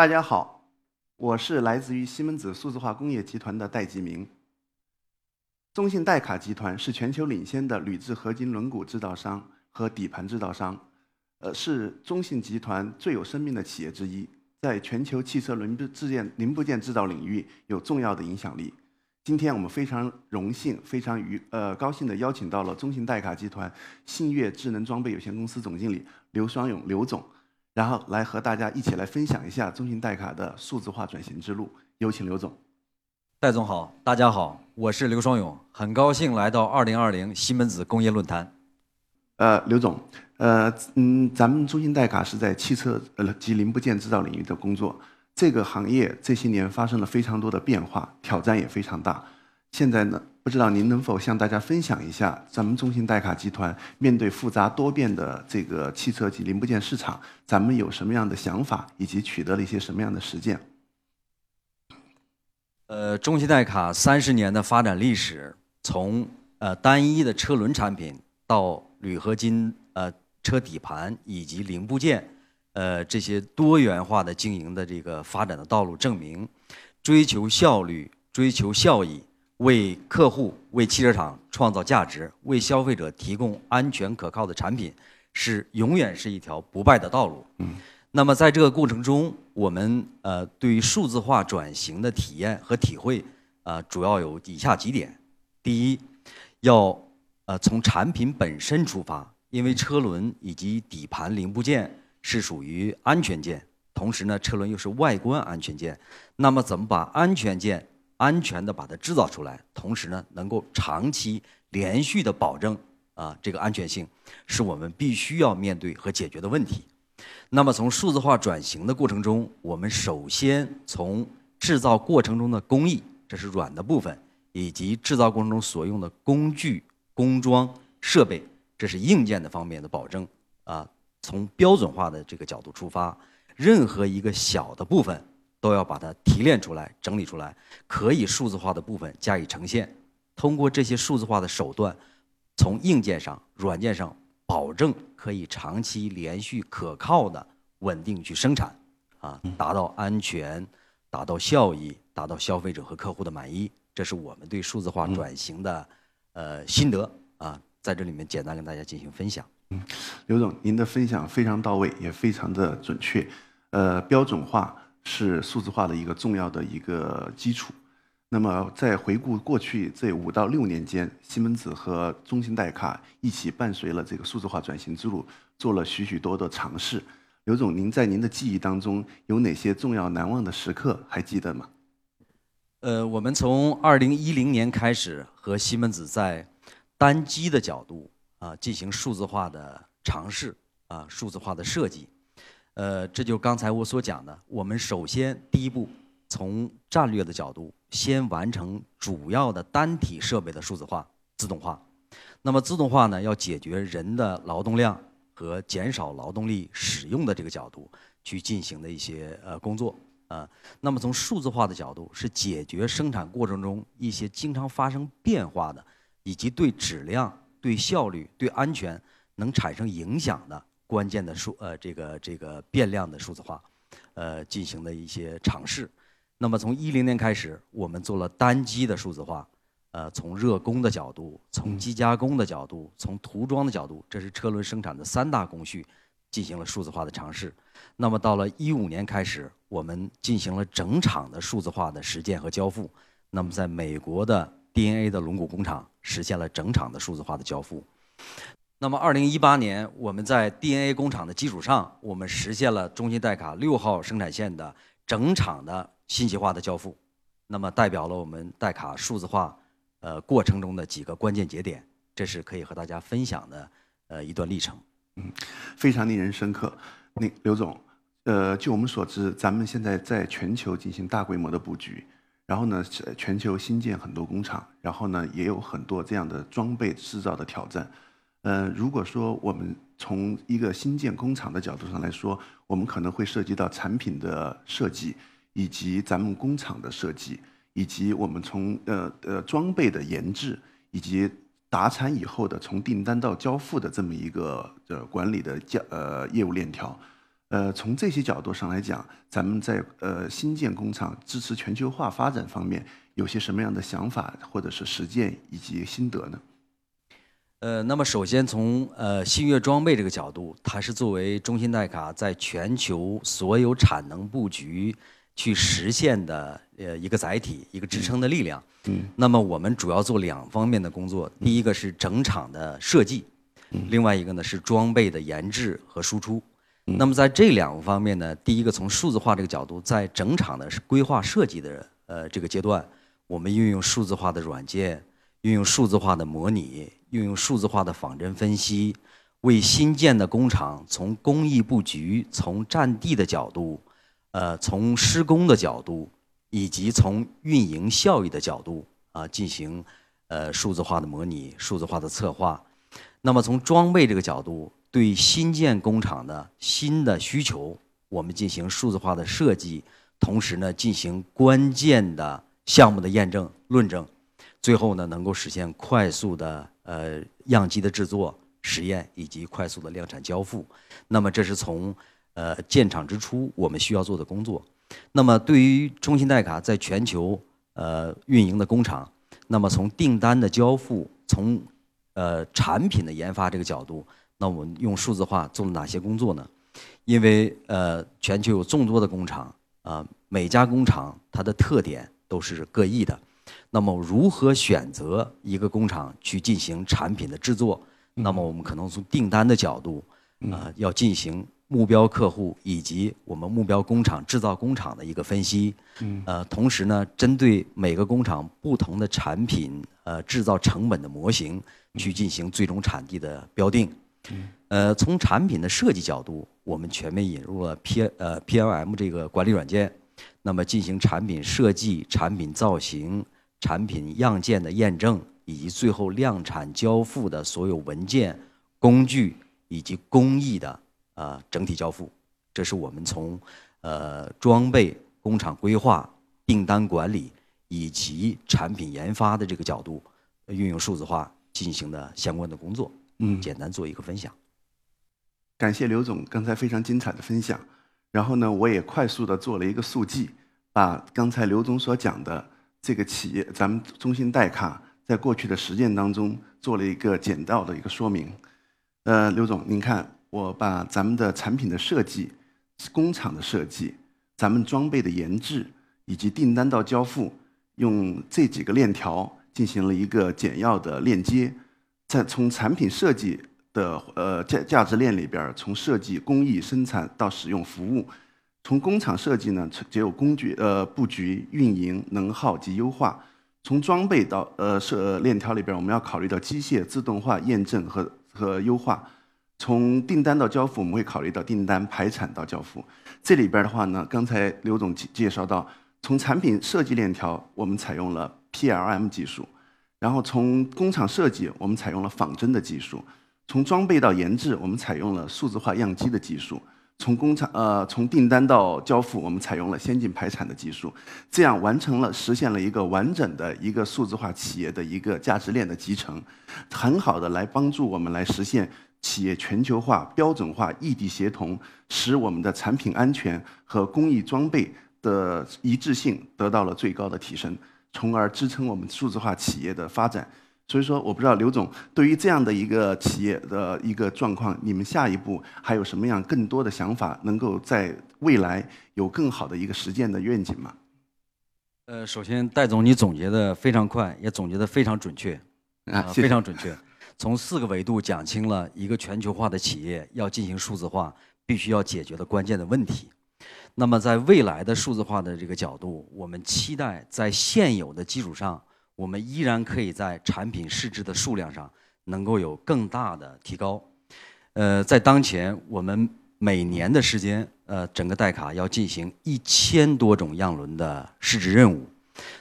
大家好，我是来自于西门子数字化工业集团的戴吉明。中信戴卡集团是全球领先的铝制合金轮毂制造商和底盘制造商，呃，是中信集团最有生命的企业之一，在全球汽车零部件零部件制造领域有重要的影响力。今天我们非常荣幸、非常愉呃高兴地邀请到了中信戴卡集团信越智能装备有限公司总经理刘双勇刘总，然后来和大家一起来分享一下中信戴卡的数字化转型之路。有请刘总。戴总好，大家好，我是刘双勇，很高兴来到二零二零西门子工业论坛。呃，刘总，呃，嗯，咱们中信戴卡是在汽车呃及零部件制造领域的工作，这个行业这些年发生了非常多的变化，挑战也非常大。现在呢，不知道您能否向大家分享一下，咱们中信戴卡集团面对复杂多变的这个汽车及零部件市场，咱们有什么样的想法，以及取得了一些什么样的实践？呃，中信戴卡三十年的发展历史，从呃单一的车轮产品到铝合金呃车底盘以及零部件，呃这些多元化的经营的这个发展的道路，证明追求效率、追求效益，为客户、为汽车厂创造价值，为消费者提供安全可靠的产品，是永远是一条不败的道路。嗯。那么在这个过程中，我们呃对于数字化转型的体验和体会呃，主要有以下几点：第一，要呃从产品本身出发，因为车轮以及底盘零部件是属于安全件，同时呢，车轮又是外观安全件。那么怎么把安全件安全的把它制造出来，同时呢，能够长期连续的保证啊这个安全性，是我们必须要面对和解决的问题。那么，从数字化转型的过程中，我们首先从制造过程中的工艺，这是软的部分，以及制造过程中所用的工具、工装、设备，这是硬件的方面的保证啊。从标准化的这个角度出发，任何一个小的部分都要把它提炼出来、整理出来，可以数字化的部分加以呈现。通过这些数字化的手段，从硬件上、软件上。保证可以长期连续可靠的稳定去生产，啊，达到安全，达到效益，达到消费者和客户的满意，这是我们对数字化转型的呃心得啊，在这里面简单跟大家进行分享。嗯，刘总，您的分享非常到位，也非常的准确。呃，标准化是数字化的一个重要的一个基础。那么，在回顾过去这五到六年间，西门子和中信代卡一起伴随了这个数字化转型之路，做了许许多多尝试。刘总，您在您的记忆当中有哪些重要难忘的时刻？还记得吗？呃，我们从二零一零年开始和西门子在单机的角度啊进行数字化的尝试啊数字化的设计。呃，这就刚才我所讲的，我们首先第一步从战略的角度。先完成主要的单体设备的数字化、自动化。那么自动化呢，要解决人的劳动量和减少劳动力使用的这个角度去进行的一些呃工作啊。那么从数字化的角度，是解决生产过程中一些经常发生变化的，以及对质量、对效率、对安全能产生影响的关键的数呃这个这个变量的数字化，呃进行的一些尝试。那么从一零年开始，我们做了单机的数字化，呃，从热工的角度，从机加工的角度，从涂装的角度，这是车轮生产的三大工序，进行了数字化的尝试。那么到了一五年开始，我们进行了整场的数字化的实践和交付。那么在美国的 DNA 的轮毂工厂实现了整场的数字化的交付。那么二零一八年，我们在 DNA 工厂的基础上，我们实现了中信代卡六号生产线的整厂的。信息化的交付，那么代表了我们代卡数字化呃过程中的几个关键节点，这是可以和大家分享的呃一段历程。嗯，非常令人深刻。那刘总，呃，据我们所知，咱们现在在全球进行大规模的布局，然后呢，全球新建很多工厂，然后呢，也有很多这样的装备制造的挑战。呃，如果说我们从一个新建工厂的角度上来说，我们可能会涉及到产品的设计。以及咱们工厂的设计，以及我们从呃呃装备的研制，以及达产以后的从订单到交付的这么一个呃管理的交呃业务链条，呃，从这些角度上来讲，咱们在呃新建工厂支持全球化发展方面，有些什么样的想法或者是实践以及心得呢？呃，那么首先从呃新月装备这个角度，它是作为中信代卡在全球所有产能布局去实现的呃一个载体，一个支撑的力量。嗯。那么我们主要做两方面的工作，第一个是整厂的设计，另外一个呢是装备的研制和输出。那么在这两个方面呢，第一个从数字化这个角度，在整场的规划设计的呃这个阶段，我们运用数字化的软件，运用数字化的模拟，运用数字化的仿真分析，为新建的工厂从工艺布局、从占地的角度，呃，从施工的角度，以及从运营效益的角度啊，进行呃数字化的模拟、数字化的策划。那么从装备这个角度。对新建工厂的新的需求，我们进行数字化的设计，同时呢进行关键的项目的验证论证，最后呢能够实现快速的呃样机的制作、实验以及快速的量产交付。那么这是从呃建厂之初我们需要做的工作。那么对于中芯代卡在全球呃运营的工厂，那么从订单的交付，从呃产品的研发这个角度。那我们用数字化做了哪些工作呢？因为呃，全球有众多的工厂啊，每家工厂它的特点都是各异的。那么如何选择一个工厂去进行产品的制作？那么我们可能从订单的角度啊，要进行目标客户以及我们目标工厂制造工厂的一个分析。呃，同时呢，针对每个工厂不同的产品呃制造成本的模型去进行最终产地的标定。呃，从产品的设计角度，我们全面引入了 P 呃 PLM 这个管理软件，那么进行产品设计、产品造型、产品样件的验证，以及最后量产交付的所有文件、工具以及工艺的呃整体交付。这是我们从呃装备、工厂规划、订单管理以及产品研发的这个角度，运用数字化进行的相关的工作。嗯，简单做一个分享。感谢刘总刚才非常精彩的分享。然后呢，我也快速的做了一个速记，把刚才刘总所讲的这个企业，咱们中芯代卡在过去的实践当中做了一个简要的一个说明。呃，刘总，您看，我把咱们的产品的设计、工厂的设计、咱们装备的研制以及订单到交付，用这几个链条进行了一个简要的链接。在从产品设计的呃价价值链里边，从设计、工艺、生产到使用服务，从工厂设计呢，只有工具呃布局、运营、能耗及优化；从装备到呃设链条里边，我们要考虑到机械自动化、验证和和优化；从订单到交付，我们会考虑到订单排产到交付。这里边的话呢，刚才刘总介介绍到，从产品设计链条，我们采用了 PLM 技术。然后从工厂设计，我们采用了仿真的技术；从装备到研制，我们采用了数字化样机的技术；从工厂呃从订单到交付，我们采用了先进排产的技术。这样完成了实现了一个完整的一个数字化企业的一个价值链的集成，很好的来帮助我们来实现企业全球化、标准化、异地协同，使我们的产品安全和工艺装备的一致性得到了最高的提升。从而支撑我们数字化企业的发展。所以说，我不知道刘总对于这样的一个企业的一个状况，你们下一步还有什么样更多的想法，能够在未来有更好的一个实践的愿景吗？呃，首先，戴总你总结的非常快，也总结的非常准确，啊，非常准确。从四个维度讲清了一个全球化的企业要进行数字化，必须要解决的关键的问题。那么，在未来的数字化的这个角度，我们期待在现有的基础上，我们依然可以在产品试制的数量上能够有更大的提高。呃，在当前我们每年的时间，呃，整个代卡要进行一千多种样轮的试制任务。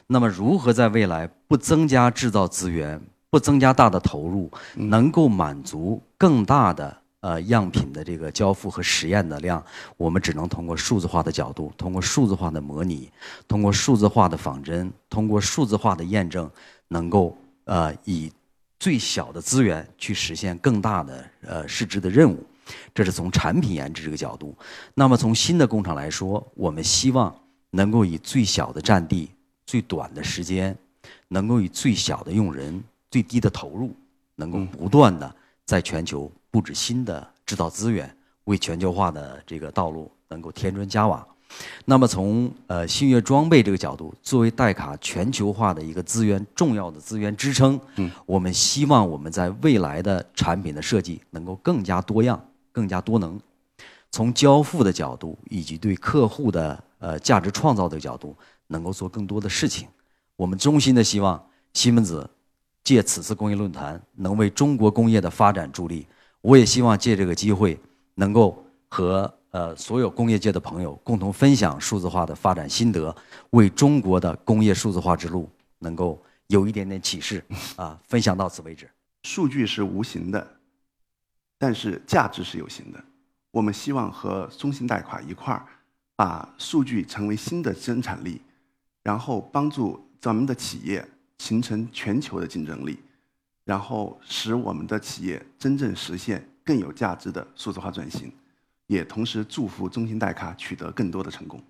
那么，如何在未来不增加制造资源、不增加大的投入，能够满足更大的？呃，样品的这个交付和实验的量，我们只能通过数字化的角度，通过数字化的模拟，通过数字化的仿真，通过数字化的验证，能够呃以最小的资源去实现更大的呃市值的任务。这是从产品研制这个角度。那么从新的工厂来说，我们希望能够以最小的占地、最短的时间，能够以最小的用人、最低的投入，能够不断的在全球布置新的制造资源，为全球化的这个道路能够添砖加瓦。那么从呃星越装备这个角度，作为代卡全球化的一个资源重要的资源支撑，嗯，我们希望我们在未来的产品的设计能够更加多样、更加多能。从交付的角度以及对客户的呃价值创造的角度，能够做更多的事情。我们衷心的希望西门子借此次工业论坛能为中国工业的发展助力。我也希望借这个机会能够和。呃，所有工业界的朋友共同分享数字化的发展心得，为中国的工业数字化之路能够有一点点启示 啊！分享到此为止。数据是无形的，但是价值是有形的。我们希望和中信贷款一块儿，把数据成为新的生产力，然后帮助咱们的企业形成全球的竞争力，然后使我们的企业真正实现更有价值的数字化转型。也同时祝福中信代卡取得更多的成功。